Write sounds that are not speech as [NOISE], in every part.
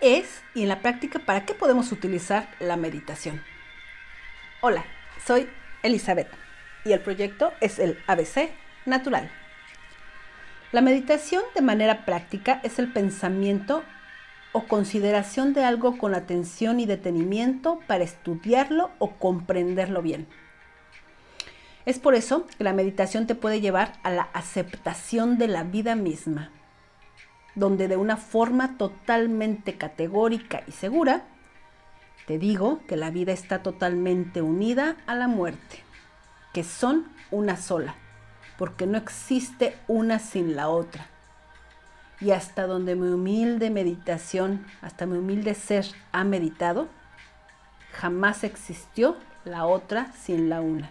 ¿Qué es y en la práctica para qué podemos utilizar la meditación? Hola, soy Elizabeth y el proyecto es el ABC Natural. La meditación de manera práctica es el pensamiento o consideración de algo con atención y detenimiento para estudiarlo o comprenderlo bien. Es por eso que la meditación te puede llevar a la aceptación de la vida misma, donde de una forma totalmente categórica y segura, te digo que la vida está totalmente unida a la muerte, que son una sola, porque no existe una sin la otra y hasta donde mi humilde meditación, hasta mi humilde ser ha meditado, jamás existió la otra sin la una.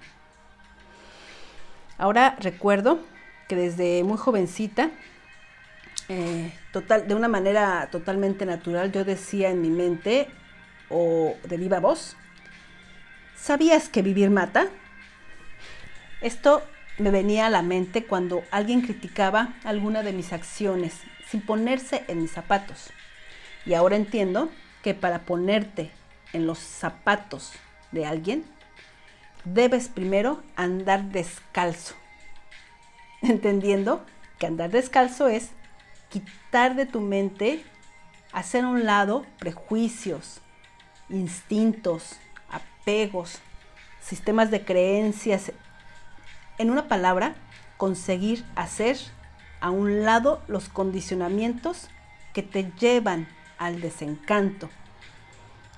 Ahora recuerdo que desde muy jovencita, eh, total, de una manera totalmente natural, yo decía en mi mente o de viva voz, ¿sabías que vivir mata? Esto me venía a la mente cuando alguien criticaba alguna de mis acciones sin ponerse en mis zapatos. Y ahora entiendo que para ponerte en los zapatos de alguien, debes primero andar descalzo. [LAUGHS] Entendiendo que andar descalzo es quitar de tu mente, hacer a un lado prejuicios, instintos, apegos, sistemas de creencias. En una palabra, conseguir hacer a un lado los condicionamientos que te llevan al desencanto,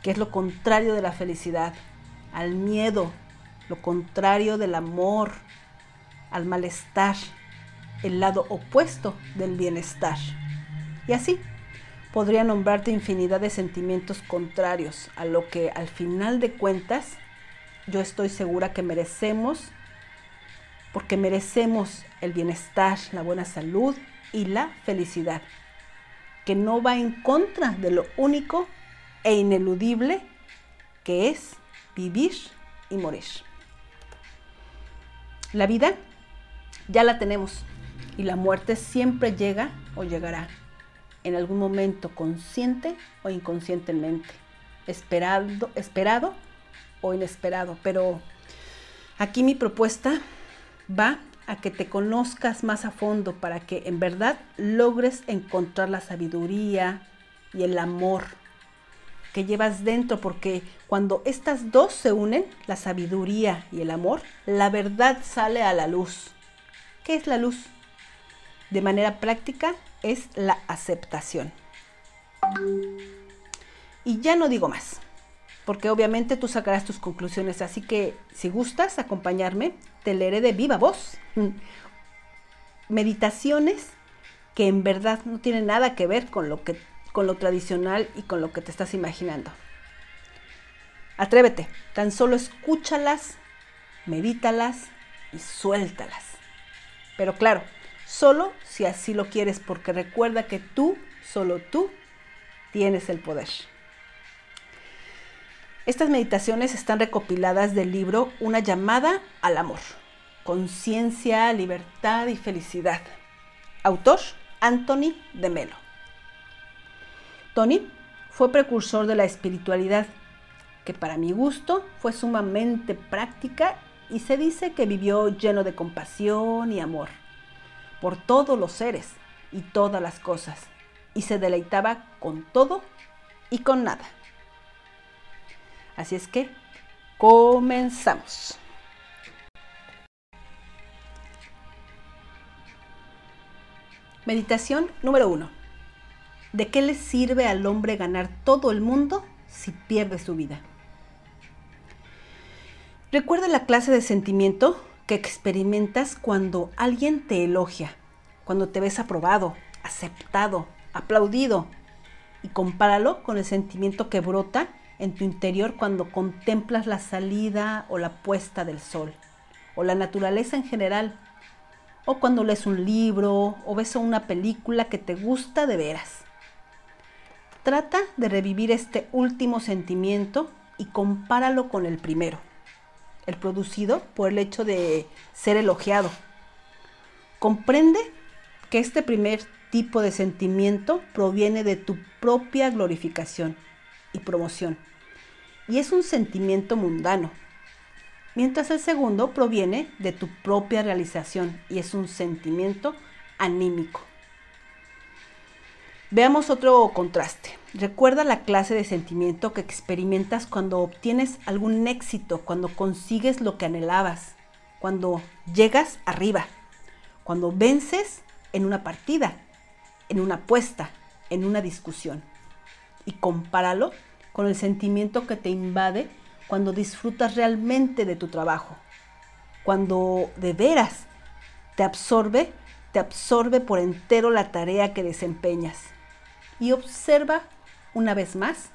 que es lo contrario de la felicidad, al miedo, lo contrario del amor, al malestar, el lado opuesto del bienestar. Y así podría nombrarte infinidad de sentimientos contrarios a lo que al final de cuentas yo estoy segura que merecemos porque merecemos el bienestar, la buena salud y la felicidad, que no va en contra de lo único e ineludible que es vivir y morir. La vida ya la tenemos y la muerte siempre llega o llegará en algún momento consciente o inconscientemente, esperado, esperado o inesperado. Pero aquí mi propuesta va a que te conozcas más a fondo para que en verdad logres encontrar la sabiduría y el amor que llevas dentro, porque cuando estas dos se unen, la sabiduría y el amor, la verdad sale a la luz. ¿Qué es la luz? De manera práctica es la aceptación. Y ya no digo más porque obviamente tú sacarás tus conclusiones. Así que si gustas acompañarme, te leeré de viva voz [LAUGHS] meditaciones que en verdad no tienen nada que ver con lo, que, con lo tradicional y con lo que te estás imaginando. Atrévete, tan solo escúchalas, medítalas y suéltalas. Pero claro, solo si así lo quieres, porque recuerda que tú, solo tú, tienes el poder. Estas meditaciones están recopiladas del libro Una llamada al amor, conciencia, libertad y felicidad. Autor Anthony de Melo. Tony fue precursor de la espiritualidad, que para mi gusto fue sumamente práctica y se dice que vivió lleno de compasión y amor por todos los seres y todas las cosas, y se deleitaba con todo y con nada. Así es que comenzamos. Meditación número uno. ¿De qué le sirve al hombre ganar todo el mundo si pierde su vida? Recuerda la clase de sentimiento que experimentas cuando alguien te elogia, cuando te ves aprobado, aceptado, aplaudido, y compáralo con el sentimiento que brota en tu interior cuando contemplas la salida o la puesta del sol, o la naturaleza en general, o cuando lees un libro o ves una película que te gusta de veras. Trata de revivir este último sentimiento y compáralo con el primero, el producido por el hecho de ser elogiado. Comprende que este primer tipo de sentimiento proviene de tu propia glorificación y promoción. Y es un sentimiento mundano. Mientras el segundo proviene de tu propia realización y es un sentimiento anímico. Veamos otro contraste. Recuerda la clase de sentimiento que experimentas cuando obtienes algún éxito, cuando consigues lo que anhelabas, cuando llegas arriba, cuando vences en una partida, en una apuesta, en una discusión. Y compáralo con el sentimiento que te invade cuando disfrutas realmente de tu trabajo, cuando de veras te absorbe, te absorbe por entero la tarea que desempeñas y observa una vez más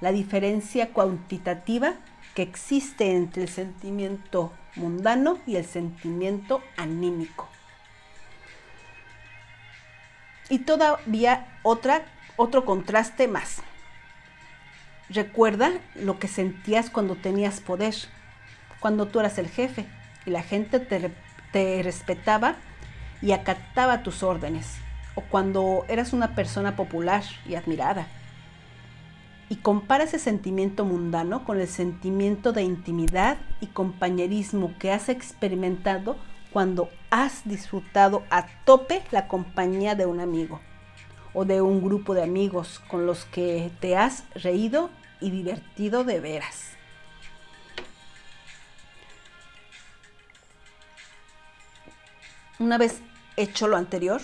la diferencia cuantitativa que existe entre el sentimiento mundano y el sentimiento anímico. Y todavía otra, otro contraste más. Recuerda lo que sentías cuando tenías poder, cuando tú eras el jefe y la gente te, te respetaba y acataba tus órdenes o cuando eras una persona popular y admirada. Y compara ese sentimiento mundano con el sentimiento de intimidad y compañerismo que has experimentado cuando has disfrutado a tope la compañía de un amigo o de un grupo de amigos con los que te has reído y divertido de veras. Una vez hecho lo anterior,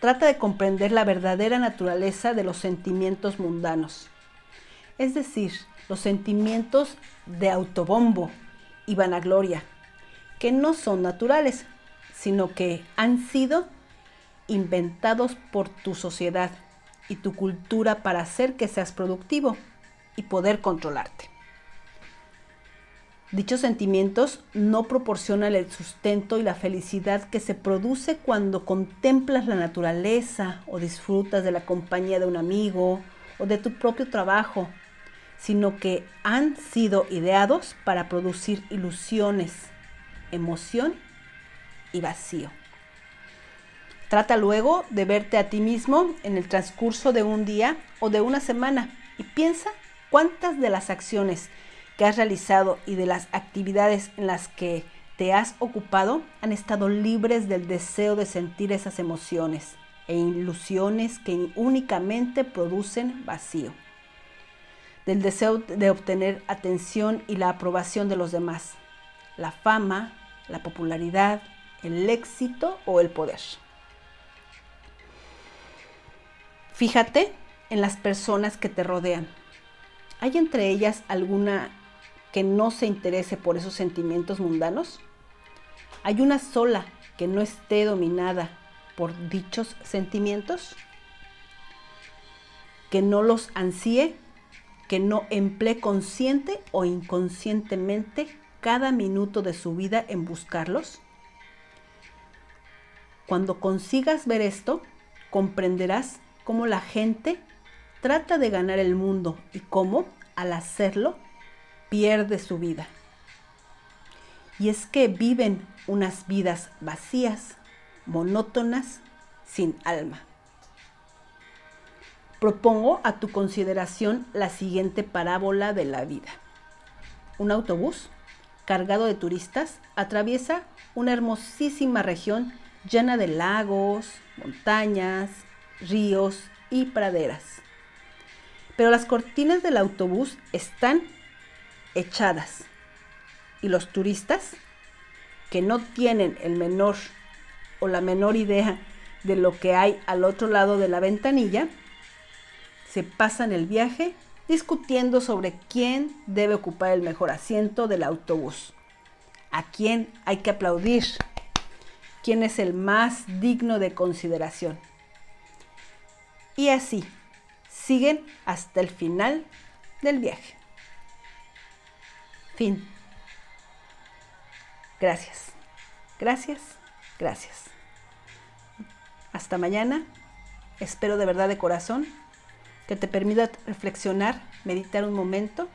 trata de comprender la verdadera naturaleza de los sentimientos mundanos, es decir, los sentimientos de autobombo y vanagloria, que no son naturales, sino que han sido inventados por tu sociedad y tu cultura para hacer que seas productivo y poder controlarte. Dichos sentimientos no proporcionan el sustento y la felicidad que se produce cuando contemplas la naturaleza o disfrutas de la compañía de un amigo o de tu propio trabajo, sino que han sido ideados para producir ilusiones, emoción y vacío. Trata luego de verte a ti mismo en el transcurso de un día o de una semana y piensa cuántas de las acciones que has realizado y de las actividades en las que te has ocupado han estado libres del deseo de sentir esas emociones e ilusiones que únicamente producen vacío, del deseo de obtener atención y la aprobación de los demás, la fama, la popularidad, el éxito o el poder. Fíjate en las personas que te rodean. ¿Hay entre ellas alguna que no se interese por esos sentimientos mundanos? ¿Hay una sola que no esté dominada por dichos sentimientos? ¿Que no los ansíe? ¿Que no emplee consciente o inconscientemente cada minuto de su vida en buscarlos? Cuando consigas ver esto, comprenderás cómo la gente trata de ganar el mundo y cómo, al hacerlo, pierde su vida. Y es que viven unas vidas vacías, monótonas, sin alma. Propongo a tu consideración la siguiente parábola de la vida. Un autobús cargado de turistas atraviesa una hermosísima región llena de lagos, montañas, ríos y praderas. Pero las cortinas del autobús están echadas. Y los turistas, que no tienen el menor o la menor idea de lo que hay al otro lado de la ventanilla, se pasan el viaje discutiendo sobre quién debe ocupar el mejor asiento del autobús, a quién hay que aplaudir, quién es el más digno de consideración. Y así, siguen hasta el final del viaje. Fin. Gracias. Gracias. Gracias. Hasta mañana. Espero de verdad de corazón que te permita reflexionar, meditar un momento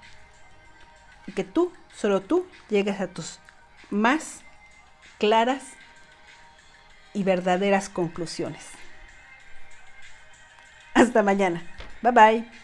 y que tú, solo tú, llegues a tus más claras y verdaderas conclusiones. Hasta mañana. Bye bye.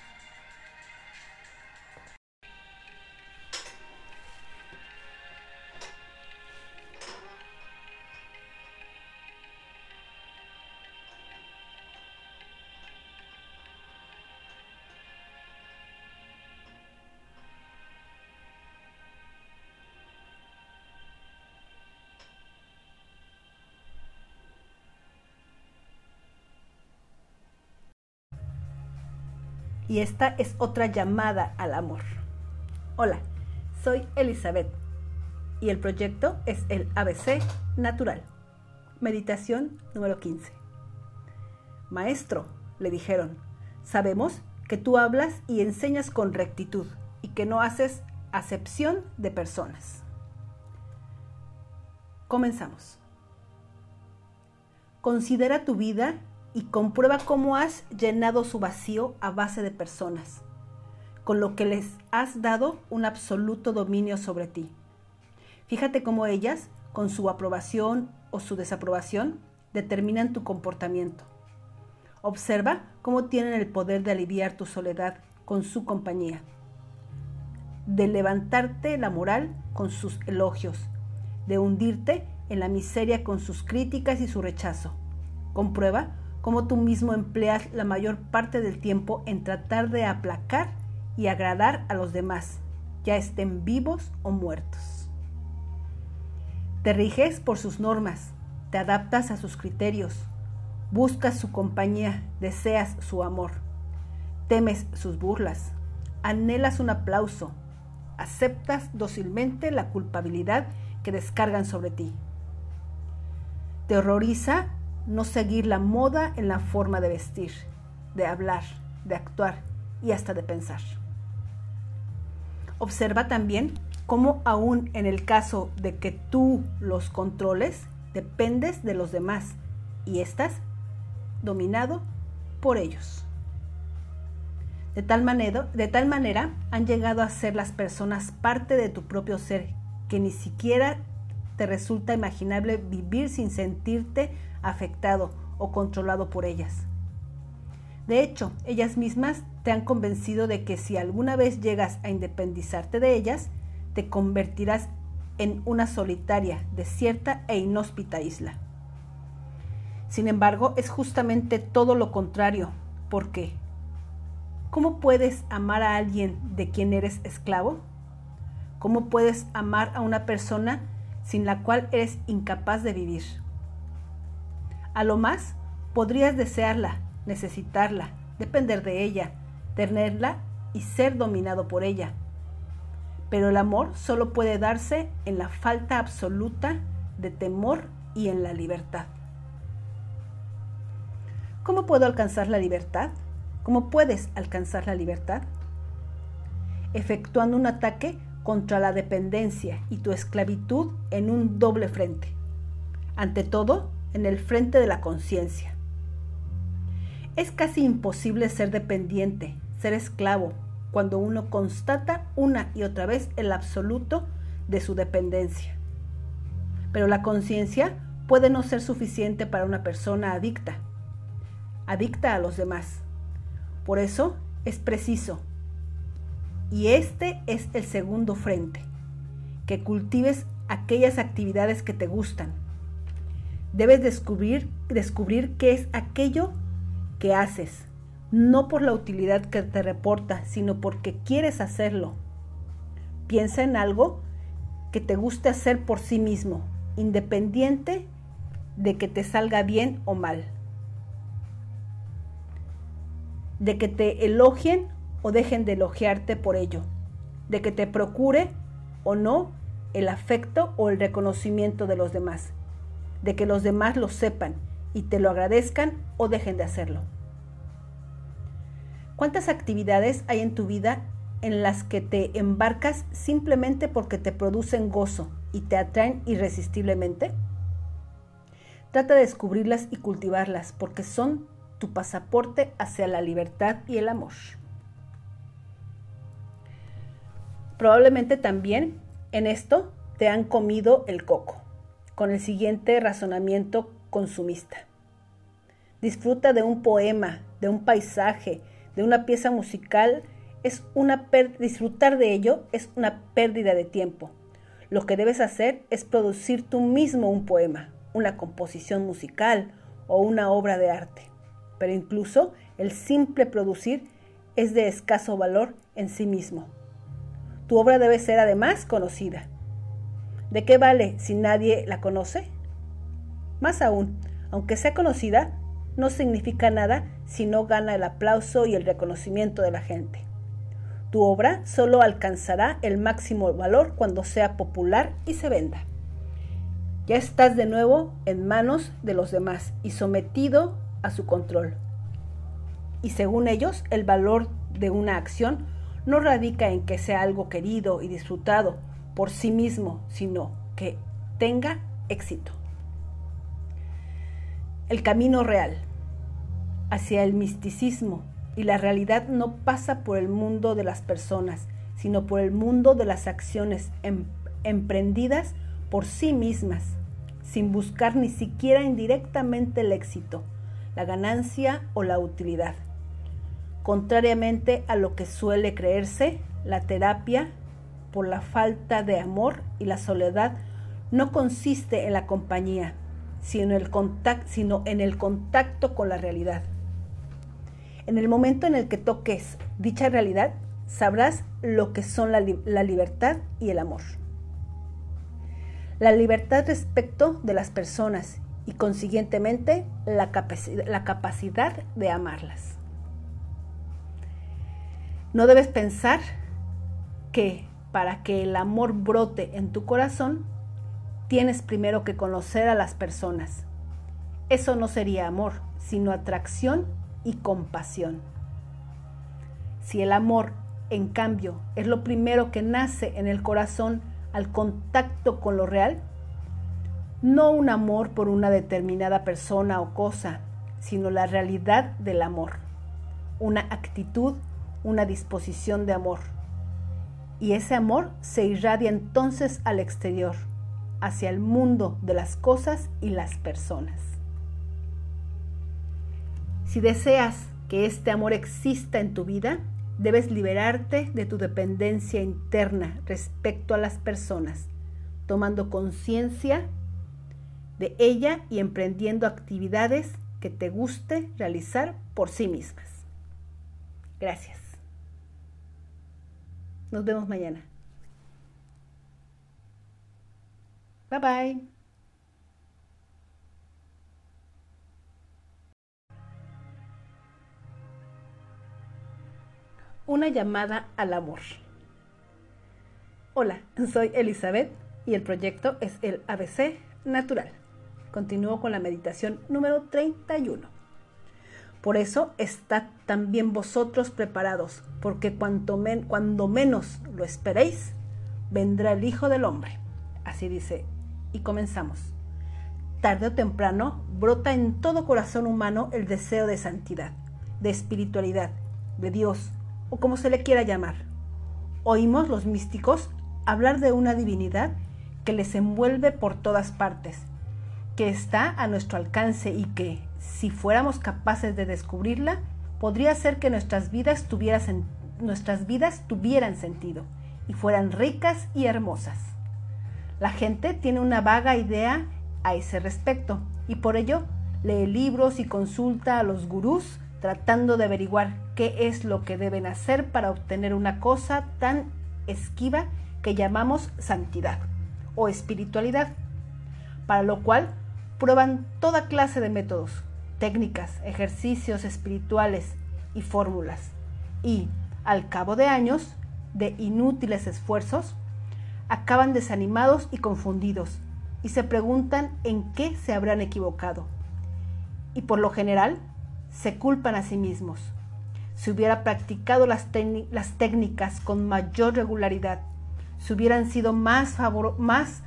Y esta es otra llamada al amor. Hola, soy Elizabeth y el proyecto es el ABC Natural. Meditación número 15. Maestro, le dijeron, sabemos que tú hablas y enseñas con rectitud y que no haces acepción de personas. Comenzamos. Considera tu vida y comprueba cómo has llenado su vacío a base de personas, con lo que les has dado un absoluto dominio sobre ti. Fíjate cómo ellas, con su aprobación o su desaprobación, determinan tu comportamiento. Observa cómo tienen el poder de aliviar tu soledad con su compañía, de levantarte la moral con sus elogios, de hundirte en la miseria con sus críticas y su rechazo. Comprueba cómo tú mismo empleas la mayor parte del tiempo en tratar de aplacar y agradar a los demás, ya estén vivos o muertos. Te riges por sus normas, te adaptas a sus criterios, buscas su compañía, deseas su amor, temes sus burlas, anhelas un aplauso, aceptas dócilmente la culpabilidad que descargan sobre ti. Te horroriza no seguir la moda en la forma de vestir, de hablar, de actuar y hasta de pensar. Observa también cómo aún en el caso de que tú los controles, dependes de los demás y estás dominado por ellos. De tal, manera, de tal manera han llegado a ser las personas parte de tu propio ser, que ni siquiera te resulta imaginable vivir sin sentirte afectado o controlado por ellas. De hecho, ellas mismas te han convencido de que si alguna vez llegas a independizarte de ellas, te convertirás en una solitaria, desierta e inhóspita isla. Sin embargo, es justamente todo lo contrario. ¿Por qué? ¿Cómo puedes amar a alguien de quien eres esclavo? ¿Cómo puedes amar a una persona sin la cual eres incapaz de vivir? A lo más, podrías desearla, necesitarla, depender de ella, tenerla y ser dominado por ella. Pero el amor solo puede darse en la falta absoluta de temor y en la libertad. ¿Cómo puedo alcanzar la libertad? ¿Cómo puedes alcanzar la libertad? Efectuando un ataque contra la dependencia y tu esclavitud en un doble frente. Ante todo, en el frente de la conciencia. Es casi imposible ser dependiente, ser esclavo, cuando uno constata una y otra vez el absoluto de su dependencia. Pero la conciencia puede no ser suficiente para una persona adicta, adicta a los demás. Por eso es preciso, y este es el segundo frente, que cultives aquellas actividades que te gustan, Debes descubrir, descubrir qué es aquello que haces, no por la utilidad que te reporta, sino porque quieres hacerlo. Piensa en algo que te guste hacer por sí mismo, independiente de que te salga bien o mal. De que te elogien o dejen de elogiarte por ello. De que te procure o no el afecto o el reconocimiento de los demás de que los demás lo sepan y te lo agradezcan o dejen de hacerlo. ¿Cuántas actividades hay en tu vida en las que te embarcas simplemente porque te producen gozo y te atraen irresistiblemente? Trata de descubrirlas y cultivarlas porque son tu pasaporte hacia la libertad y el amor. Probablemente también en esto te han comido el coco con el siguiente razonamiento consumista. Disfruta de un poema de un paisaje, de una pieza musical, es una disfrutar de ello es una pérdida de tiempo. Lo que debes hacer es producir tú mismo un poema, una composición musical o una obra de arte. Pero incluso el simple producir es de escaso valor en sí mismo. Tu obra debe ser además conocida. ¿De qué vale si nadie la conoce? Más aún, aunque sea conocida, no significa nada si no gana el aplauso y el reconocimiento de la gente. Tu obra solo alcanzará el máximo valor cuando sea popular y se venda. Ya estás de nuevo en manos de los demás y sometido a su control. Y según ellos, el valor de una acción no radica en que sea algo querido y disfrutado por sí mismo, sino que tenga éxito. El camino real hacia el misticismo y la realidad no pasa por el mundo de las personas, sino por el mundo de las acciones em, emprendidas por sí mismas, sin buscar ni siquiera indirectamente el éxito, la ganancia o la utilidad. Contrariamente a lo que suele creerse, la terapia por la falta de amor y la soledad no consiste en la compañía, sino el, sino en el contacto con la realidad. En el momento en el que toques dicha realidad, sabrás lo que son la, libertad y el amor. La libertad respecto de las personas y consiguientemente la, la capacidad de amarlas. No debes pensar que para que el amor brote en tu corazón, tienes primero que conocer a las personas. Eso no sería amor, sino atracción y compasión. Si el amor, en cambio, es lo primero que nace en el corazón al contacto con lo real, no un amor por una determinada persona o cosa, sino la realidad del amor, una actitud, una disposición de amor. Y ese amor se irradia entonces al exterior, hacia el mundo de las cosas y las personas. Si deseas que este amor exista en tu vida, debes liberarte de tu dependencia interna respecto a las personas, tomando conciencia de ella y emprendiendo actividades que te guste realizar por sí mismas. Gracias. Nos vemos mañana. Bye bye. Una llamada al amor. Hola, soy Elizabeth y el proyecto es el ABC Natural. Continúo con la meditación número 31. Por eso estad también vosotros preparados, porque cuanto cuando menos lo esperéis, vendrá el Hijo del Hombre. Así dice, y comenzamos. Tarde o temprano brota en todo corazón humano el deseo de santidad, de espiritualidad, de Dios, o como se le quiera llamar. Oímos los místicos hablar de una divinidad que les envuelve por todas partes, que está a nuestro alcance y que, si fuéramos capaces de descubrirla, podría ser que nuestras vidas, nuestras vidas tuvieran sentido y fueran ricas y hermosas. La gente tiene una vaga idea a ese respecto y por ello lee libros y consulta a los gurús tratando de averiguar qué es lo que deben hacer para obtener una cosa tan esquiva que llamamos santidad o espiritualidad, para lo cual prueban toda clase de métodos, técnicas, ejercicios espirituales y fórmulas, y al cabo de años de inútiles esfuerzos, acaban desanimados y confundidos, y se preguntan en qué se habrán equivocado. Y por lo general se culpan a sí mismos. Si hubiera practicado las, técnicas con mayor regularidad, si hubieran sido más [LAUGHS]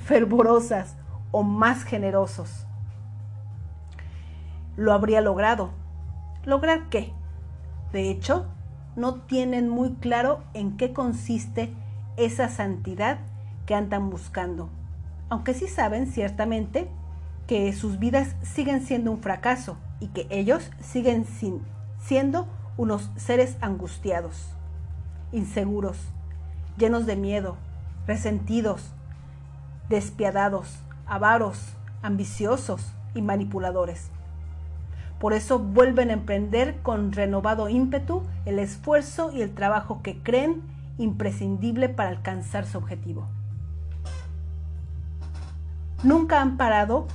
fervorosas o más generosos, lo habría logrado. ¿Lograr qué? De hecho, no tienen muy claro en qué consiste esa santidad que andan buscando, aunque sí saben ciertamente que sus vidas siguen siendo un fracaso y que ellos siguen siendo unos seres angustiados, inseguros, llenos de miedo, resentidos, despiadados, avaros, ambiciosos y manipuladores. Por eso vuelven a emprender con renovado ímpetu el esfuerzo y el trabajo que creen imprescindible para alcanzar su objetivo. Nunca han parado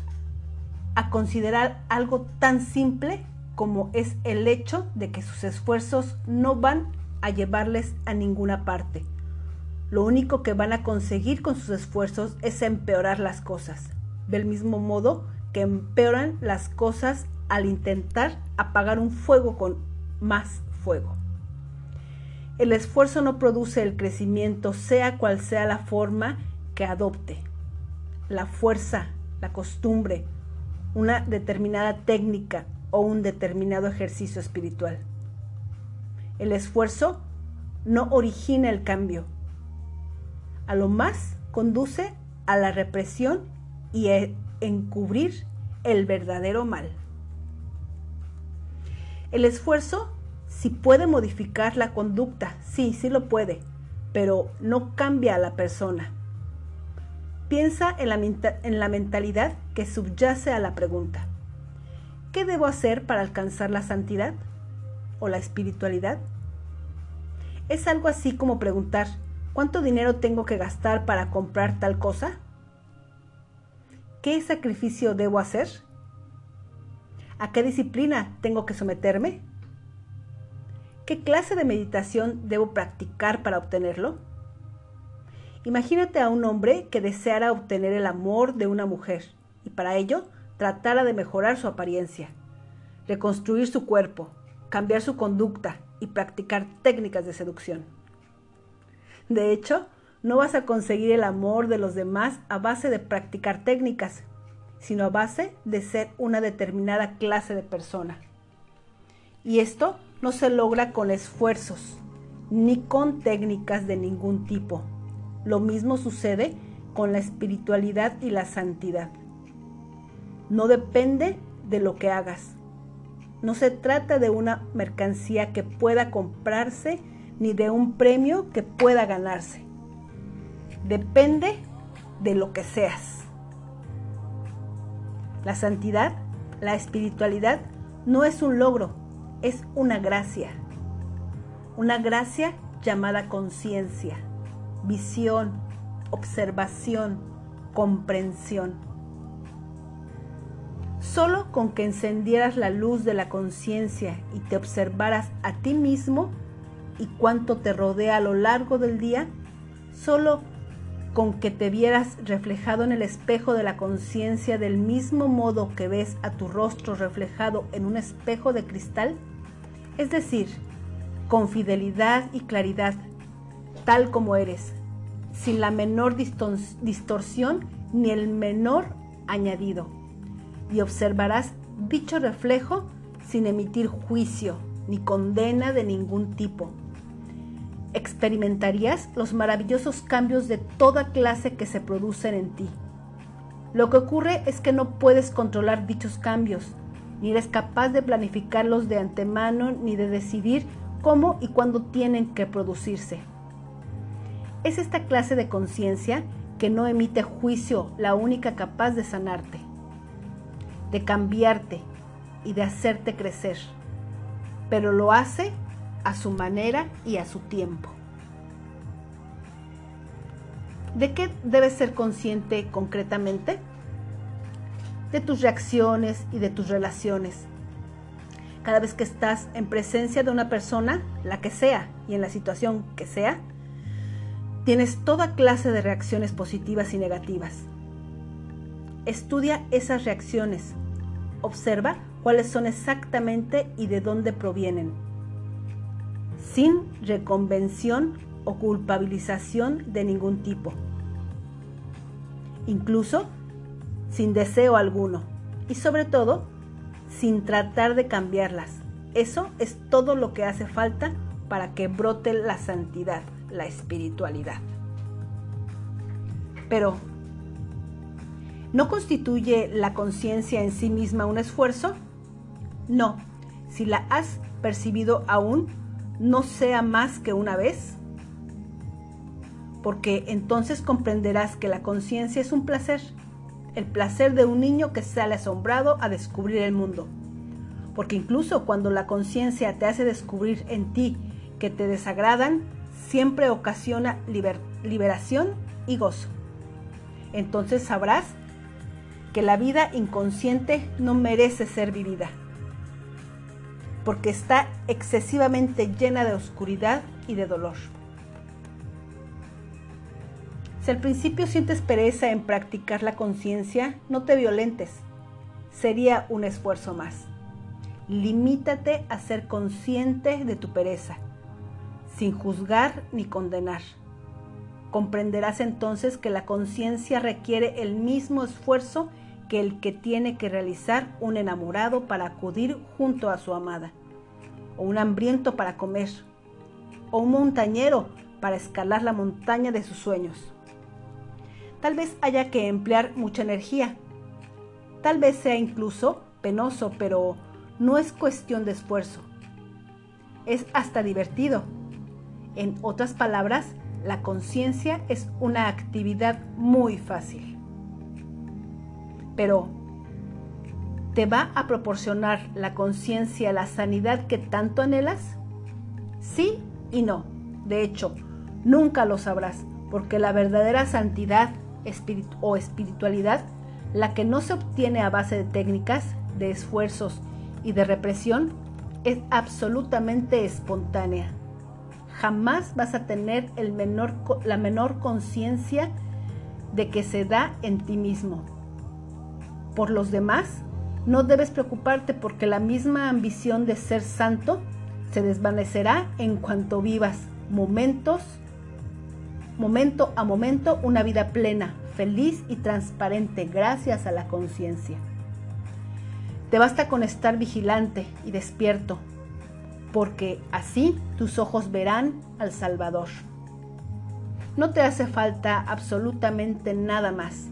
a considerar algo tan simple como es el hecho de que sus esfuerzos no van a llevarles a ninguna parte. Lo único que van a conseguir con sus esfuerzos es empeorar las cosas, del mismo modo que empeoran las cosas al intentar apagar un fuego con más fuego. El esfuerzo no produce el crecimiento, sea cual sea la forma que adopte. La fuerza, la costumbre, una determinada técnica o un determinado ejercicio espiritual. El esfuerzo no origina el cambio. A lo más conduce a la represión y a encubrir el verdadero mal. El esfuerzo si puede modificar la conducta, sí, sí lo puede, pero no cambia a la persona. Piensa en la, en la mentalidad que subyace a la pregunta. ¿Qué debo hacer para alcanzar la santidad o la espiritualidad? Es algo así como preguntar, ¿cuánto dinero tengo que gastar para comprar tal cosa? ¿Qué sacrificio debo hacer? ¿A qué disciplina tengo que someterme? ¿Qué clase de meditación debo practicar para obtenerlo? Imagínate a un hombre que deseara obtener el amor de una mujer y para ello tratara de mejorar su apariencia, reconstruir su cuerpo, cambiar su conducta y practicar técnicas de seducción. De hecho, no vas a conseguir el amor de los demás a base de practicar técnicas, sino a base de ser una determinada clase de persona. Y esto no se logra con esfuerzos, ni con técnicas de ningún tipo. Lo mismo sucede con la espiritualidad y la santidad. No depende de lo que hagas. No se trata de una mercancía que pueda comprarse ni de un premio que pueda ganarse. Depende de lo que seas. La santidad, la espiritualidad, no es un logro, es una gracia. Una gracia llamada conciencia, visión, observación, comprensión. Solo con que encendieras la luz de la conciencia y te observaras a ti mismo y cuánto te rodea a lo largo del día, solo con que te vieras reflejado en el espejo de la conciencia del mismo modo que ves a tu rostro reflejado en un espejo de cristal, es decir, con fidelidad y claridad, tal como eres, sin la menor distorsión ni el menor añadido, y observarás dicho reflejo sin emitir juicio ni condena de ningún tipo experimentarías los maravillosos cambios de toda clase que se producen en ti. Lo que ocurre es que no puedes controlar dichos cambios, ni eres capaz de planificarlos de antemano, ni de decidir cómo y cuándo tienen que producirse. Es esta clase de conciencia que no emite juicio la única capaz de sanarte, de cambiarte y de hacerte crecer, pero lo hace a su manera y a su tiempo. ¿De qué debes ser consciente concretamente? De tus reacciones y de tus relaciones. Cada vez que estás en presencia de una persona, la que sea y en la situación que sea, tienes toda clase de reacciones positivas y negativas. Estudia esas reacciones. Observa cuáles son exactamente y de dónde provienen sin reconvención o culpabilización de ningún tipo, incluso sin deseo alguno y sobre todo sin tratar de cambiarlas. Eso es todo lo que hace falta para que brote la santidad, la espiritualidad. Pero, ¿no constituye la conciencia en sí misma un esfuerzo? No, si la has percibido aún, no sea más que una vez, porque entonces comprenderás que la conciencia es un placer, el placer de un niño que sale asombrado a descubrir el mundo. Porque incluso cuando la conciencia te hace descubrir en ti que te desagradan, siempre ocasiona liberación y gozo. Entonces sabrás que la vida inconsciente no merece ser vivida, porque está excesivamente llena de oscuridad y de dolor. Si al principio sientes pereza en practicar la conciencia, no te violentes. Sería un esfuerzo más. Limítate a ser consciente de tu pereza, sin juzgar ni condenar. Comprenderás entonces que la conciencia requiere el mismo esfuerzo que el que tiene que realizar un enamorado para acudir junto a su amada, o un hambriento para comer, o un montañero para escalar la montaña de sus sueños. Tal vez haya que emplear mucha energía. Tal vez sea incluso penoso, pero no es cuestión de esfuerzo. Es hasta divertido. En otras palabras, la conciencia es una actividad muy fácil. Pero, ¿te va a proporcionar la conciencia la sanidad que tanto anhelas? Sí y no. De hecho, nunca lo sabrás, porque la verdadera santidad o espiritualidad, la que no se obtiene a base de técnicas, de esfuerzos y de represión, es absolutamente espontánea. Jamás vas a tener el menor, la menor conciencia de que se da en ti mismo. Por los demás, no debes preocuparte porque la misma ambición de ser santo se desvanecerá en cuanto vivas momentos momento a momento una vida plena, feliz y transparente gracias a la conciencia. Te basta con estar vigilante y despierto, porque así tus ojos verán al Salvador. No te hace falta absolutamente nada más,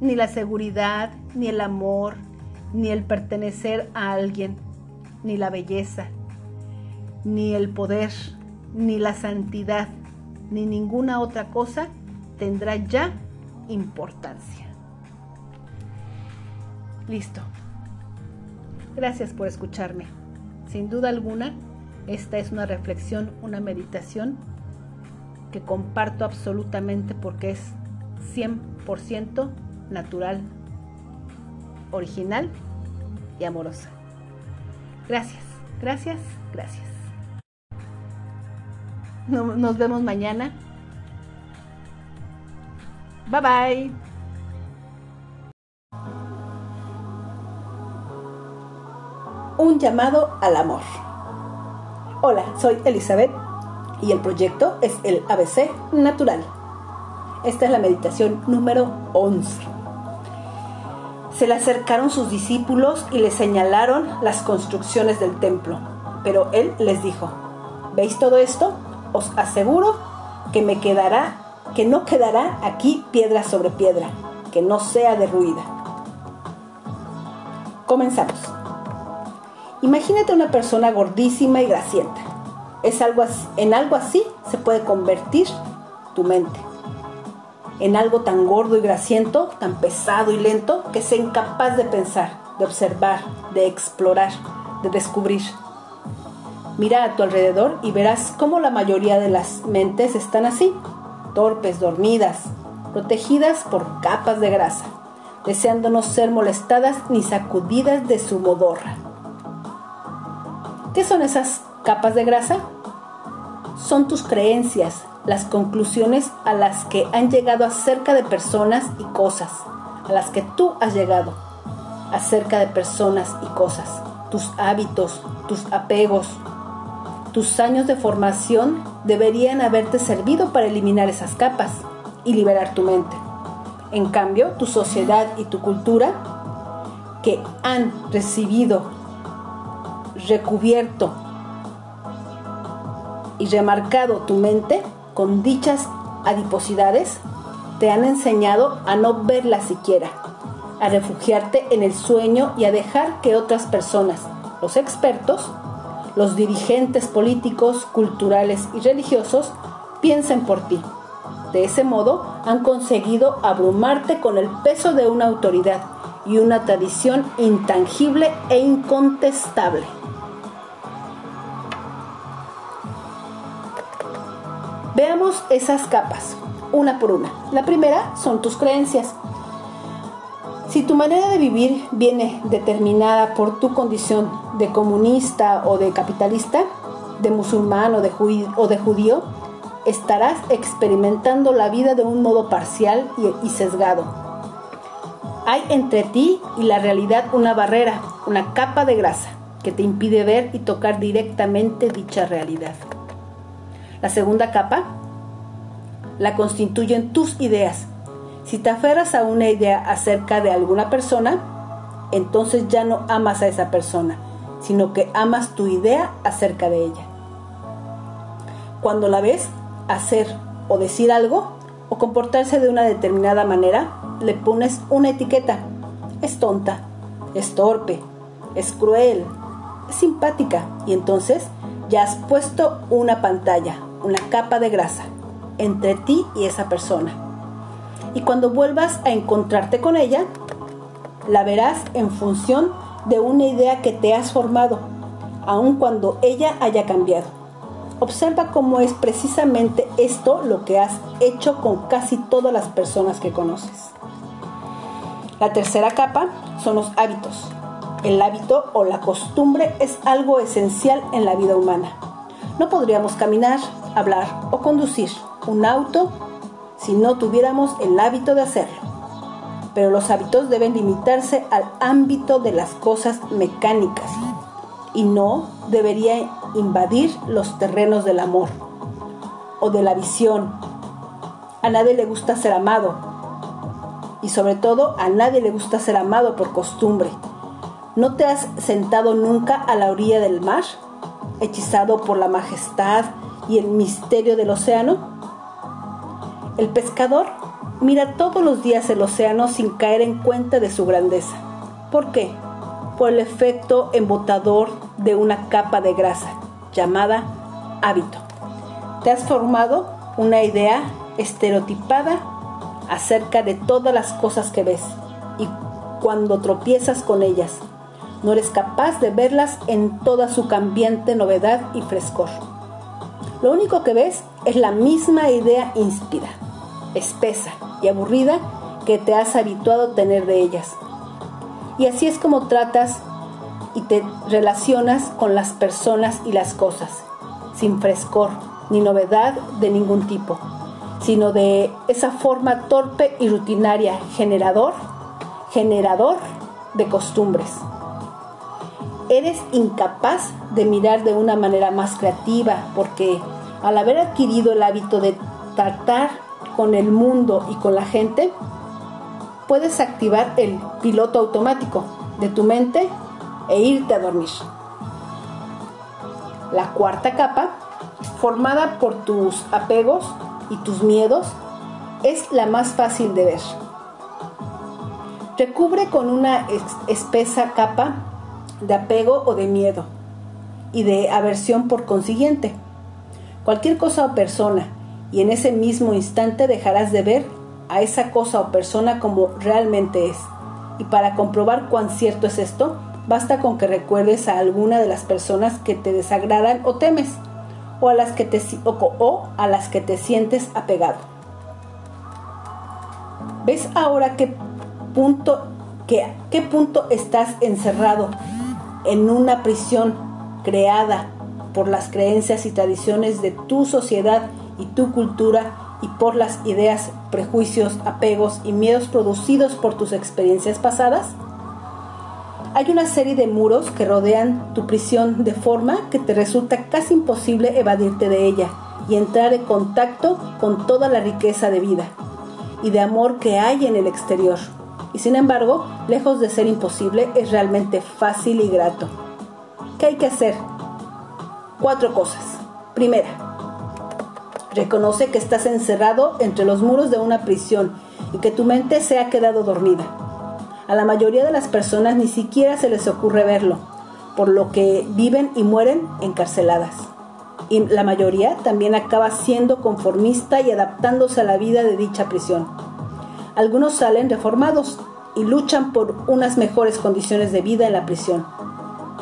ni la seguridad, ni el amor, ni el pertenecer a alguien, ni la belleza, ni el poder, ni la santidad, ni ninguna otra cosa tendrá ya importancia. Listo. Gracias por escucharme. Sin duda alguna, esta es una reflexión, una meditación que comparto absolutamente porque es 100% natural, original y amorosa. Gracias, gracias, gracias. Nos vemos mañana. Bye bye. Un llamado al amor. Hola, soy Elizabeth y el proyecto es el ABC Natural. Esta es la meditación número 11. Se le acercaron sus discípulos y le señalaron las construcciones del templo, pero él les dijo, ¿veis todo esto? os aseguro que me quedará, que no quedará aquí piedra sobre piedra, que no sea derruida. Comenzamos. Imagínate una persona gordísima y grasienta. Es algo en algo así se puede convertir tu mente. En algo tan gordo y grasiento, tan pesado y lento, que sea incapaz de pensar, de observar, de explorar, de descubrir. Mira a tu alrededor y verás cómo la mayoría de las mentes están así, torpes, dormidas, protegidas por capas de grasa, deseando no ser molestadas ni sacudidas de su modorra. ¿Qué son esas capas de grasa? Son tus creencias, las conclusiones a las que han llegado acerca de personas y cosas, a las que tú has llegado acerca de personas y cosas, tus hábitos, tus apegos, tus años de formación deberían haberte servido para eliminar esas capas y liberar tu mente. En cambio, tu sociedad y tu cultura, que han recibido, recubierto y remarcado tu mente con dichas adiposidades, te han enseñado a no verlas siquiera, a refugiarte en el sueño y a dejar que otras personas, los expertos, los dirigentes políticos, culturales y religiosos piensen por ti. De ese modo han conseguido abrumarte con el peso de una autoridad y una tradición intangible e incontestable. Veamos esas capas, una por una. La primera son tus creencias. Si tu manera de vivir viene determinada por tu condición de comunista o de capitalista, de musulmán o de, judío, estarás experimentando la vida de un modo parcial y, sesgado. Hay entre ti y la realidad una barrera, una capa de grasa que te impide ver y tocar directamente dicha realidad. La segunda capa la constituyen tus ideas, si te aferras a una idea acerca de alguna persona, entonces ya no amas a esa persona, sino que amas tu idea acerca de ella. Cuando la ves hacer o decir algo o comportarse de una determinada manera, le pones una etiqueta. Es tonta, es torpe, es cruel, es simpática y entonces ya has puesto una pantalla, una capa de grasa entre ti y esa persona y cuando vuelvas a encontrarte con ella, la verás en función de una idea que te has formado, aun cuando ella haya cambiado. Observa cómo es precisamente esto lo que has hecho con casi todas las personas que conoces. La tercera capa son los hábitos. El hábito o la costumbre es algo esencial en la vida humana. No podríamos caminar, hablar o conducir un auto si no tuviéramos el hábito de hacerlo. Pero los hábitos deben limitarse al ámbito de las cosas mecánicas y no debería invadir los terrenos del amor o de la visión. A nadie le gusta ser amado y sobre todo a nadie le gusta ser amado por costumbre. ¿No te has sentado nunca a la orilla del mar, hechizado por la majestad y el misterio del océano? El pescador mira todos los días el océano sin caer en cuenta de su grandeza. ¿Por qué? Por el efecto embotador de una capa de grasa llamada hábito. Te has formado una idea estereotipada acerca de todas las cosas que ves y cuando tropiezas con ellas, no eres capaz de verlas en toda su cambiante novedad y frescor. Lo único que ves es la misma idea inspirada espesa y aburrida que te has habituado a tener de ellas. Y así es como tratas y te relacionas con las personas y las cosas, sin frescor ni novedad de ningún tipo, sino de esa forma torpe y rutinaria, generador, generador de costumbres. Eres incapaz de mirar de una manera más creativa porque al haber adquirido el hábito de tratar con el mundo y con la gente, puedes activar el piloto automático de tu mente e irte a dormir. La cuarta capa, formada por tus apegos y tus miedos, es la más fácil de ver. Recubre con una espesa capa de apego o de miedo y de aversión por consiguiente. Cualquier cosa o persona y en ese mismo instante dejarás de ver a esa cosa o persona como realmente es. Y para comprobar cuán cierto es esto, basta con que recuerdes a alguna de las personas que te desagradan o temes, o a las que te, o, a las que te sientes apegado. ¿Ves ahora qué punto, qué, qué punto estás encerrado en una prisión creada por las creencias y tradiciones de tu sociedad y tu cultura y por las ideas, prejuicios, apegos y miedos producidos por tus experiencias pasadas? Hay una serie de muros que rodean tu prisión de forma que te resulta casi imposible evadirte de ella y entrar en contacto con toda la riqueza de vida y de amor que hay en el exterior. Y sin embargo, lejos de ser imposible, es realmente fácil y grato. ¿Qué hay que hacer? Cuatro cosas. Primera, Reconoce que estás encerrado entre los muros de una prisión y que tu mente se ha quedado dormida. A la mayoría de las personas ni siquiera se les ocurre verlo, por lo que viven y mueren encarceladas. Y la mayoría también acaba siendo conformista y adaptándose a la vida de dicha prisión. Algunos salen reformados y luchan por unas mejores condiciones de vida en la prisión,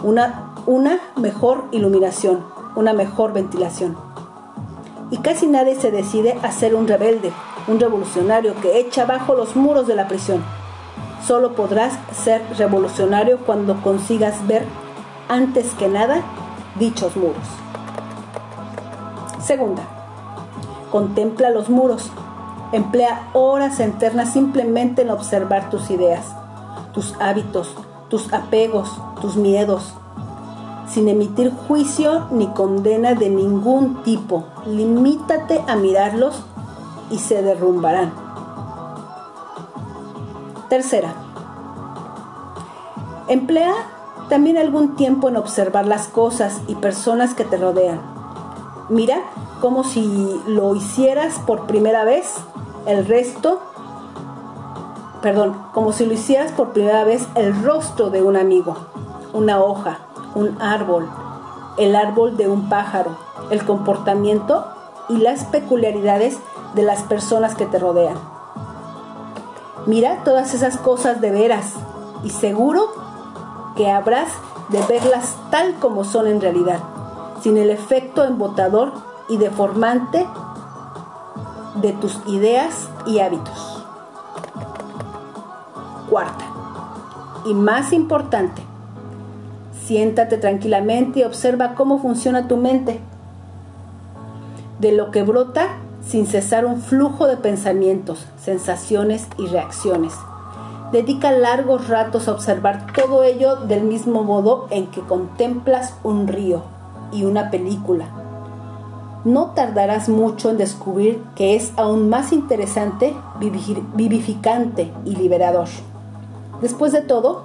una, una mejor iluminación, una mejor ventilación. Y casi nadie se decide a ser un rebelde, un revolucionario que echa abajo los muros de la prisión. Solo podrás ser revolucionario cuando consigas ver antes que nada dichos muros. Segunda, contempla los muros. Emplea horas enternas simplemente en observar tus ideas, tus hábitos, tus apegos, tus miedos, sin emitir juicio ni condena de ningún tipo. Limítate a mirarlos y se derrumbarán. Tercera, emplea también algún tiempo en observar las cosas y personas que te rodean. Mira como si lo hicieras por primera vez, el resto, perdón, como si lo hicieras por primera vez el rostro de un amigo, una hoja, un árbol, el árbol de un pájaro, el comportamiento y las peculiaridades de las personas que te rodean. Mira todas esas cosas de veras y seguro que habrás de verlas tal como son en realidad, sin el efecto embotador y deformante de tus ideas y hábitos. Cuarta, y más importante, siéntate tranquilamente y observa cómo funciona tu mente. De lo que brota sin cesar un flujo de pensamientos, sensaciones y reacciones. Dedica largos ratos a observar todo ello del mismo modo en que contemplas un río y una película. No tardarás mucho en descubrir que es aún más interesante, vivificante y liberador. Después de todo,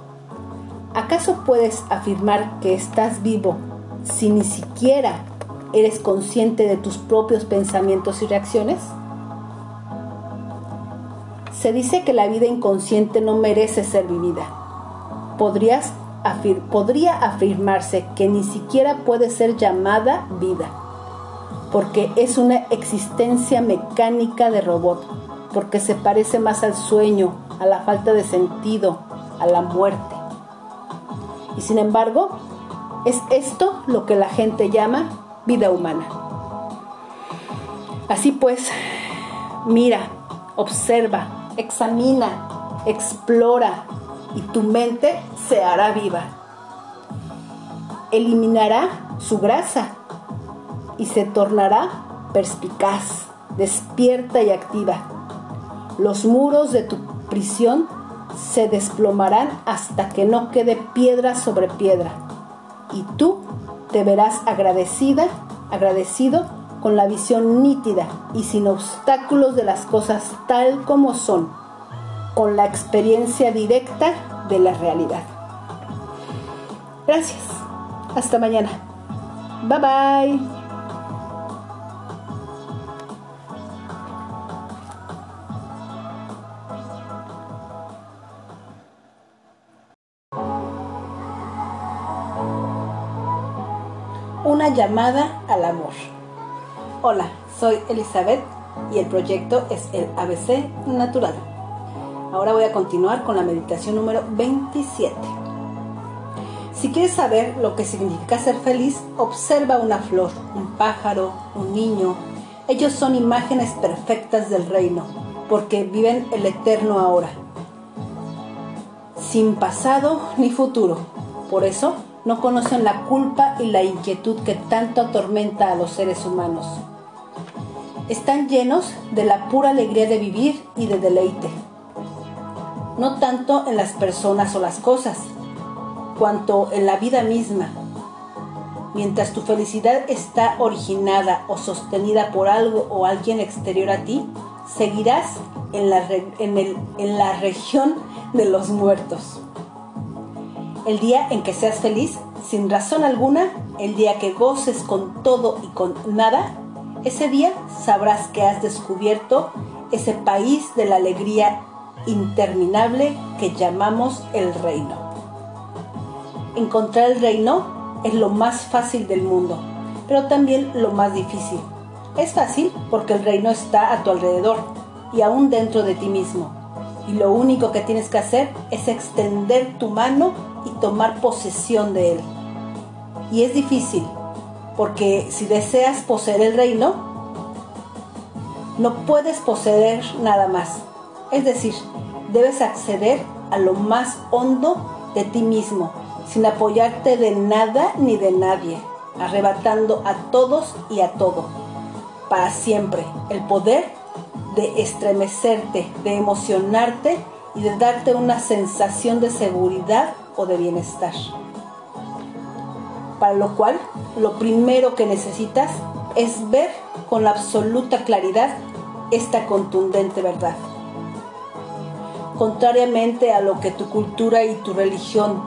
¿acaso puedes afirmar que estás vivo si ni siquiera ¿Eres consciente de tus propios pensamientos y reacciones? Se dice que la vida inconsciente no merece ser vivida. Podrías podría afirmarse que ni siquiera puede ser llamada vida, porque es una existencia mecánica de robot, porque se parece más al sueño, a la falta de sentido, a la muerte. Y sin embargo, es esto lo que la gente llama vida humana. Así pues, mira, observa, examina, explora y tu mente se hará viva. Eliminará su grasa y se tornará perspicaz, despierta y activa. Los muros de tu prisión se desplomarán hasta que no quede piedra sobre piedra y tú te verás agradecida, agradecido con la visión nítida y sin obstáculos de las cosas tal como son, con la experiencia directa de la realidad. Gracias. Hasta mañana. Bye bye. Llamada al amor. Hola, soy Elizabeth y el proyecto es el ABC Natural. Ahora voy a continuar con la meditación número 27. Si quieres saber lo que significa ser feliz, observa una flor, un pájaro, un niño. Ellos son imágenes perfectas del reino, porque viven el eterno ahora, sin pasado ni futuro. Por eso no conocen la culpa y la inquietud que tanto atormenta a los seres humanos. Están llenos de la pura alegría de vivir y de deleite, no tanto en las personas o las cosas, cuanto en la vida misma. Mientras tu felicidad está originada o sostenida por algo o alguien exterior a ti, seguirás en la, en la región de los muertos. El día en que seas feliz, sin razón alguna, el día que goces con todo y con nada, ese día sabrás que has descubierto ese país de la alegría interminable que llamamos el reino. encontrar el reino es lo más fácil del mundo, pero también lo más difícil. Es fácil porque el reino está a tu alrededor y aún dentro de ti mismo. Y lo único que tienes que hacer es extender tu mano y tomar posesión de él. Y es difícil, porque si deseas poseer el reino, no puedes poseer nada más. Es decir, debes acceder a lo más hondo de ti mismo, sin apoyarte de nada ni de nadie, arrebatando a todos y a todo, para siempre, el poder de estremecerte, de emocionarte y de darte una sensación de seguridad o de bienestar. Para lo cual, lo primero que necesitas es ver con absoluta claridad esta contundente verdad. Contrariamente a lo que tu cultura y tu religión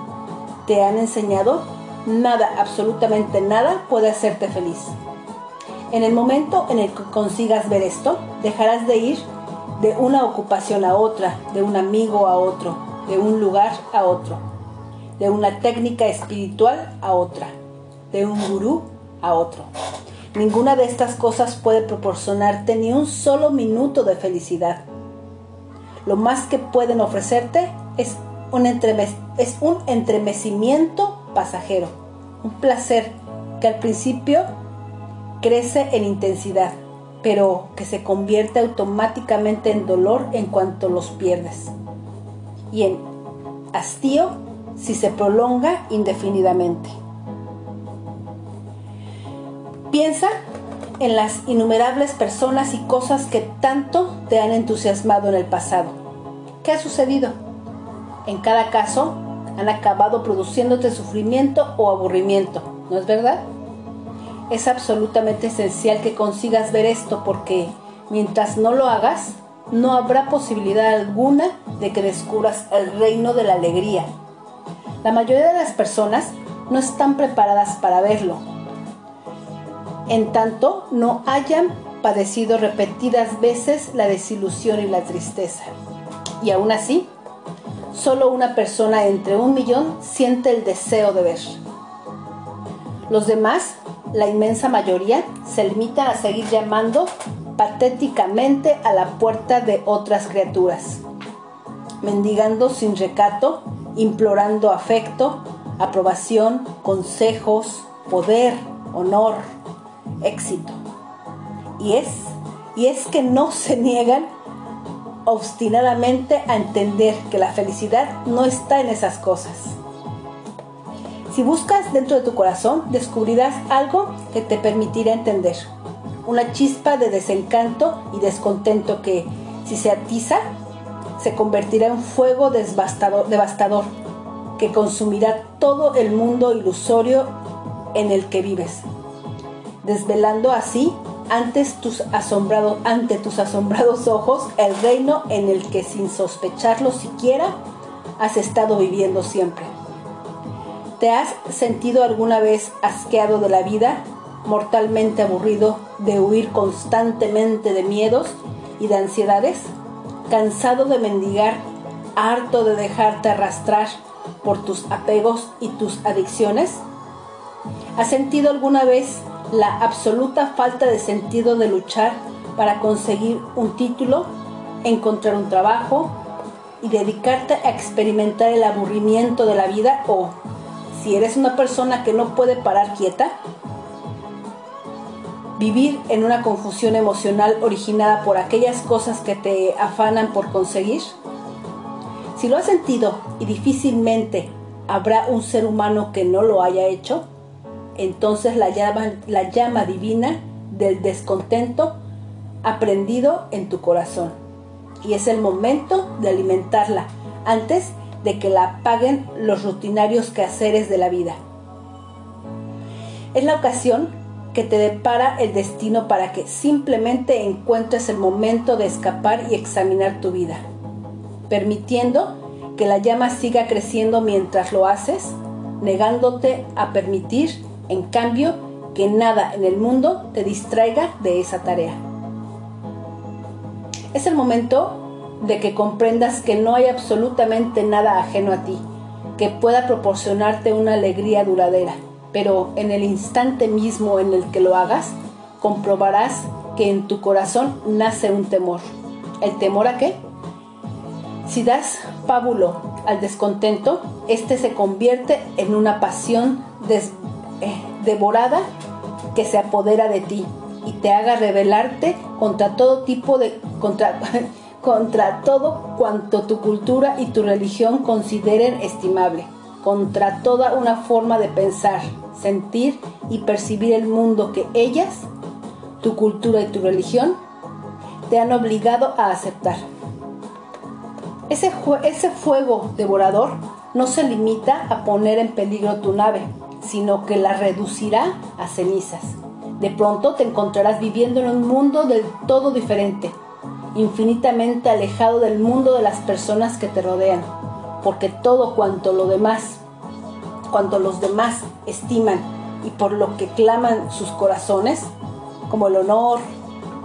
te han enseñado, nada, absolutamente nada puede hacerte feliz. En el momento en el que consigas ver esto, dejarás de ir de una ocupación a otra, de un amigo a otro, de un lugar a otro, de una técnica espiritual a otra, de un gurú a otro. Ninguna de estas cosas puede proporcionarte ni un solo minuto de felicidad. Lo más que pueden ofrecerte es un, es un entremecimiento pasajero, un placer que al principio crece en intensidad, pero que se convierte automáticamente en dolor en cuanto los pierdes, y en hastío si se prolonga indefinidamente. Piensa en las innumerables personas y cosas que tanto te han entusiasmado en el pasado. ¿Qué ha sucedido? En cada caso, han acabado produciéndote sufrimiento o aburrimiento, ¿no es verdad? Es absolutamente esencial que consigas ver esto porque mientras no lo hagas, no habrá posibilidad alguna de que descubras el reino de la alegría. La mayoría de las personas no están preparadas para verlo en tanto no hayan padecido repetidas veces la desilusión y la tristeza. Y aún así, solo una persona entre un millón siente el deseo de ver. Los demás, la inmensa mayoría, se limitan a seguir llamando patéticamente a la puerta de otras criaturas, mendigando sin recato, implorando afecto, aprobación, consejos, poder, honor, éxito. Y es, y es que no [LAUGHS] se niegan obstinadamente a entender que la felicidad no está en esas cosas. Si buscas dentro de tu corazón, descubrirás algo que te permitirá entender. Una chispa de desencanto y descontento que, si se atiza, se convertirá en fuego devastador, devastador que consumirá todo el mundo ilusorio en el que vives desvelando así antes tus asombrados, ante tus asombrados ojos el reino en el que sin sospecharlo siquiera has estado viviendo siempre. ¿Te has sentido alguna vez asqueado de la vida, mortalmente aburrido de huir constantemente de miedos y de ansiedades? ¿Cansado de mendigar, harto de dejarte arrastrar por tus apegos y tus adicciones? ¿Has sentido alguna vez la absoluta falta de sentido de luchar para conseguir un título, encontrar un trabajo y dedicarte a experimentar el aburrimiento de la vida o si eres una persona que no puede parar quieta, vivir en una confusión emocional originada por aquellas cosas que te afanan por conseguir. Si lo has sentido y difícilmente habrá un ser humano que no lo haya hecho, entonces la llama, la llama divina del descontento ha prendido en tu corazón. Y es el momento de alimentarla antes de que la apaguen los rutinarios quehaceres de la vida. Es la ocasión que te depara el destino para que simplemente encuentres el momento de escapar y examinar tu vida, permitiendo que la llama siga creciendo mientras lo haces, negándote a permitir en cambio, que nada en el mundo te distraiga de esa tarea. Es el momento de que comprendas que no hay absolutamente nada ajeno a ti, que pueda proporcionarte una alegría duradera, pero en el instante mismo en el que lo hagas, comprobarás que en tu corazón nace un temor. ¿El temor a qué? Si das pábulo al descontento, este se convierte en una pasión eh, devorada que se apodera de ti y te haga rebelarte contra todo tipo de contra [LAUGHS] contra todo cuanto tu cultura y tu religión consideren estimable, contra toda una forma de pensar, sentir y percibir el mundo que ellas, tu cultura y tu religión, te han obligado a aceptar. Ese, fuego devorador no se limita a poner en peligro tu nave, sino que la reducirá a cenizas. De pronto te encontrarás viviendo en un mundo del todo diferente, infinitamente alejado del mundo de las personas que te rodean, porque todo cuanto lo demás, cuanto los demás estiman y por lo que claman sus corazones, como el honor,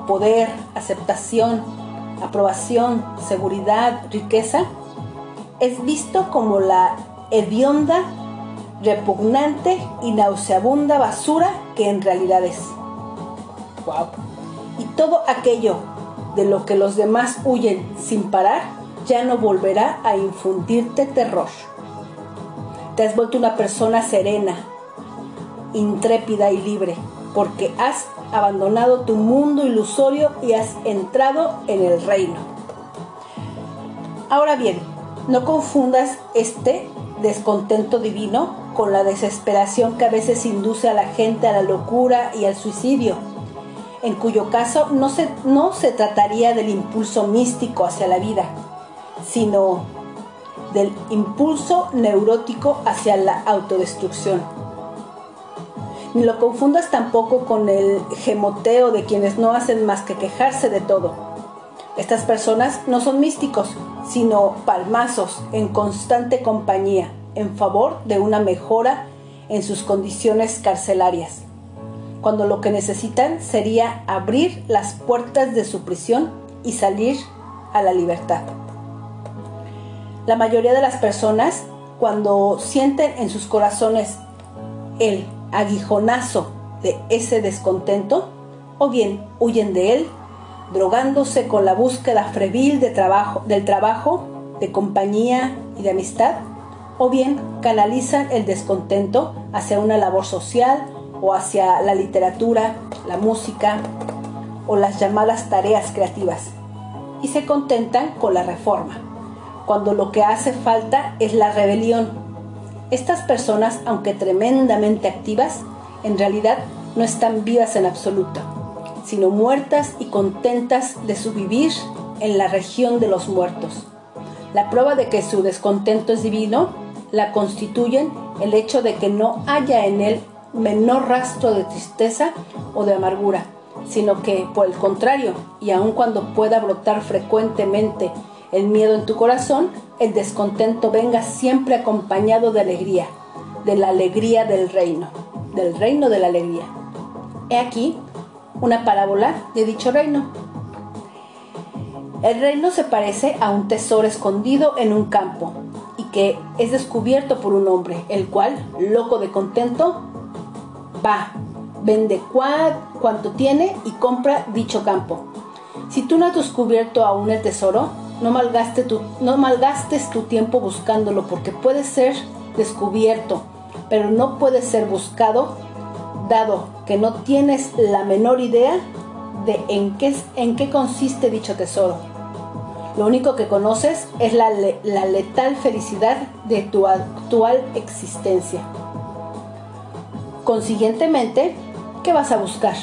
poder, aceptación, aprobación, seguridad, riqueza, es visto como la hedionda, repugnante y nauseabunda basura que en realidad es. Wow. Y todo aquello de lo que los demás huyen sin parar, ya no volverá a infundirte terror. Te has vuelto una persona serena, intrépida y libre, porque has abandonado tu mundo ilusorio y has entrado en el reino. Ahora bien, no confundas este descontento divino con la desesperación que a veces induce a la gente a la locura y al suicidio en cuyo caso no se, no se trataría del impulso místico hacia la vida, sino del impulso neurótico hacia la autodestrucción. Ni lo confundas tampoco con el gemoteo de quienes no hacen más que quejarse de todo. Estas personas no son místicos, sino palmazos en constante compañía en favor de una mejora en sus condiciones carcelarias cuando lo que necesitan sería abrir las puertas de su prisión y salir a la libertad. La mayoría de las personas, cuando sienten en sus corazones el aguijonazo de ese descontento, o bien huyen de él, drogándose con la búsqueda febril de trabajo, del trabajo, de compañía y de amistad, o bien canalizan el descontento hacia una labor social o hacia la literatura, la música o las llamadas tareas creativas y se contentan con la reforma, cuando lo que hace falta es la rebelión. Estas personas, aunque tremendamente activas, en realidad no están vivas en absoluto, sino muertas y contentas de su vivir en la región de los muertos. La prueba de que su descontento es divino la constituyen el hecho de que no haya en él menor rastro de tristeza o de amargura, sino que, por el contrario, y aun cuando pueda brotar frecuentemente el miedo en tu corazón, el descontento venga siempre acompañado de alegría, de la alegría del reino, del reino de la alegría. He aquí una parábola de dicho reino. El reino se parece a un tesoro escondido en un campo y que es descubierto por un hombre, el cual, loco de contento, va, vende cuanto tiene y compra dicho campo. Si tú no has descubierto aún el tesoro, no, malgaste tu, no malgastes tu tiempo buscándolo porque puede ser descubierto, pero no puede ser buscado dado que no tienes la menor idea de en qué, en qué consiste dicho tesoro. Lo único que conoces es la, la letal felicidad de tu actual existencia. Consiguientemente, ¿qué vas a buscar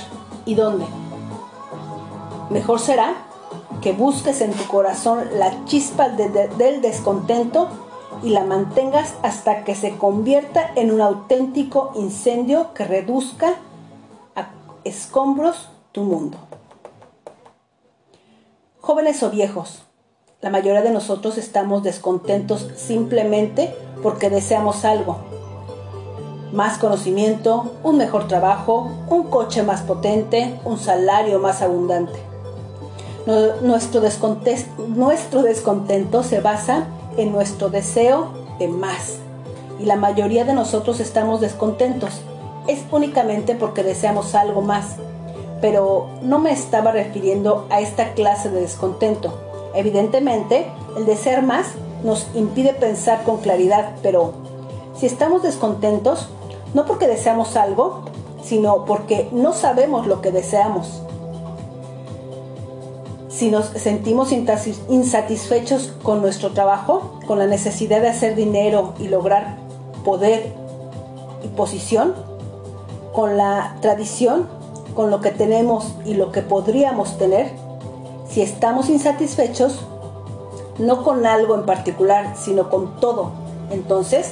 y dónde? Mejor será que busques en tu corazón la chispa del descontento y la mantengas hasta que se convierta en un auténtico incendio que reduzca a escombros tu mundo. Jóvenes o viejos, la mayoría de nosotros estamos descontentos simplemente porque deseamos algo más conocimiento, un mejor trabajo, un coche más potente, un salario más abundante. Nuestro, descontento, se basa en nuestro deseo de más, y la mayoría de nosotros estamos descontentos, es únicamente porque deseamos algo más. Pero no me estaba refiriendo a esta clase de descontento. Evidentemente, el desear más nos impide pensar con claridad, pero si estamos descontentos, no porque deseamos algo, sino porque no sabemos lo que deseamos. Si nos sentimos insatisfechos con nuestro trabajo, con la necesidad de hacer dinero y lograr poder y posición, con la tradición, con lo que tenemos y lo que podríamos tener, si estamos insatisfechos, no con algo en particular, sino con todo, entonces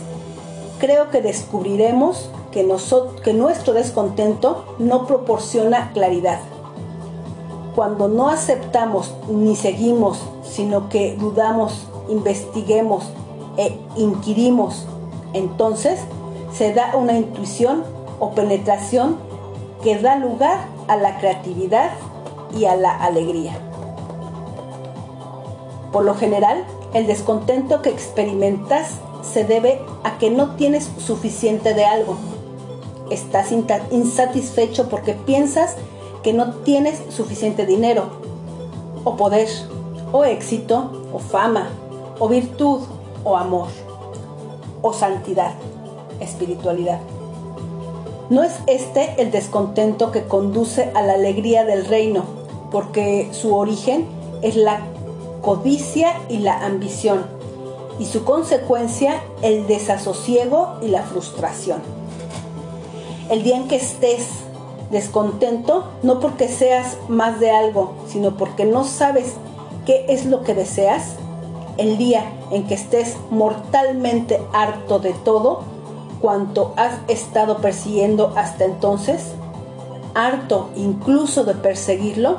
creo que descubriremos que, nuestro descontento no proporciona claridad. Cuando no aceptamos ni seguimos, sino que dudamos, investiguemos e inquirimos, entonces se da una intuición o penetración que da lugar a la creatividad y a la alegría. Por lo general, el descontento que experimentas se debe a que no tienes suficiente de algo. Estás insatisfecho porque piensas que no tienes suficiente dinero, o poder, o éxito, o fama, o virtud, o amor, o santidad, espiritualidad. No es este el descontento que conduce a la alegría del reino, porque su origen es la codicia y la ambición, y su consecuencia el desasosiego y la frustración. El día en que estés descontento, no porque seas más de algo, sino porque no sabes qué es lo que deseas, el día en que estés mortalmente harto de todo, cuanto has estado persiguiendo hasta entonces, harto incluso de perseguirlo,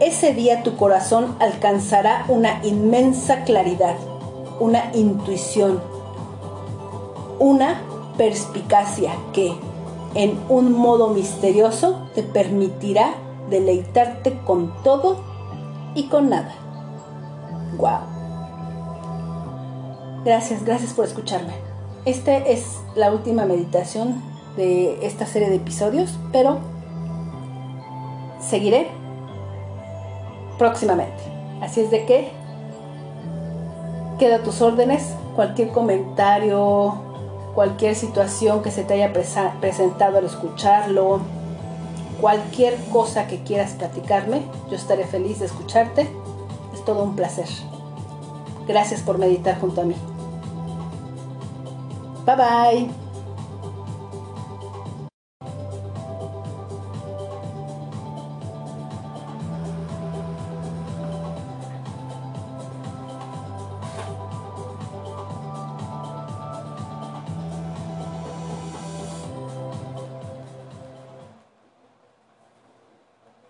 ese día tu corazón alcanzará una inmensa claridad, una intuición, una perspicacia que, en un modo misterioso, te permitirá deleitarte con todo y con nada. ¡Wow! Gracias, gracias por escucharme. Esta es la última meditación de esta serie de episodios, pero seguiré próximamente. Así es de que queda a tus órdenes cualquier comentario, cualquier situación que se te haya presentado al escucharlo, cualquier cosa que quieras platicarme, yo estaré feliz de escucharte. Es todo un placer. Gracias por meditar junto a mí. Bye bye.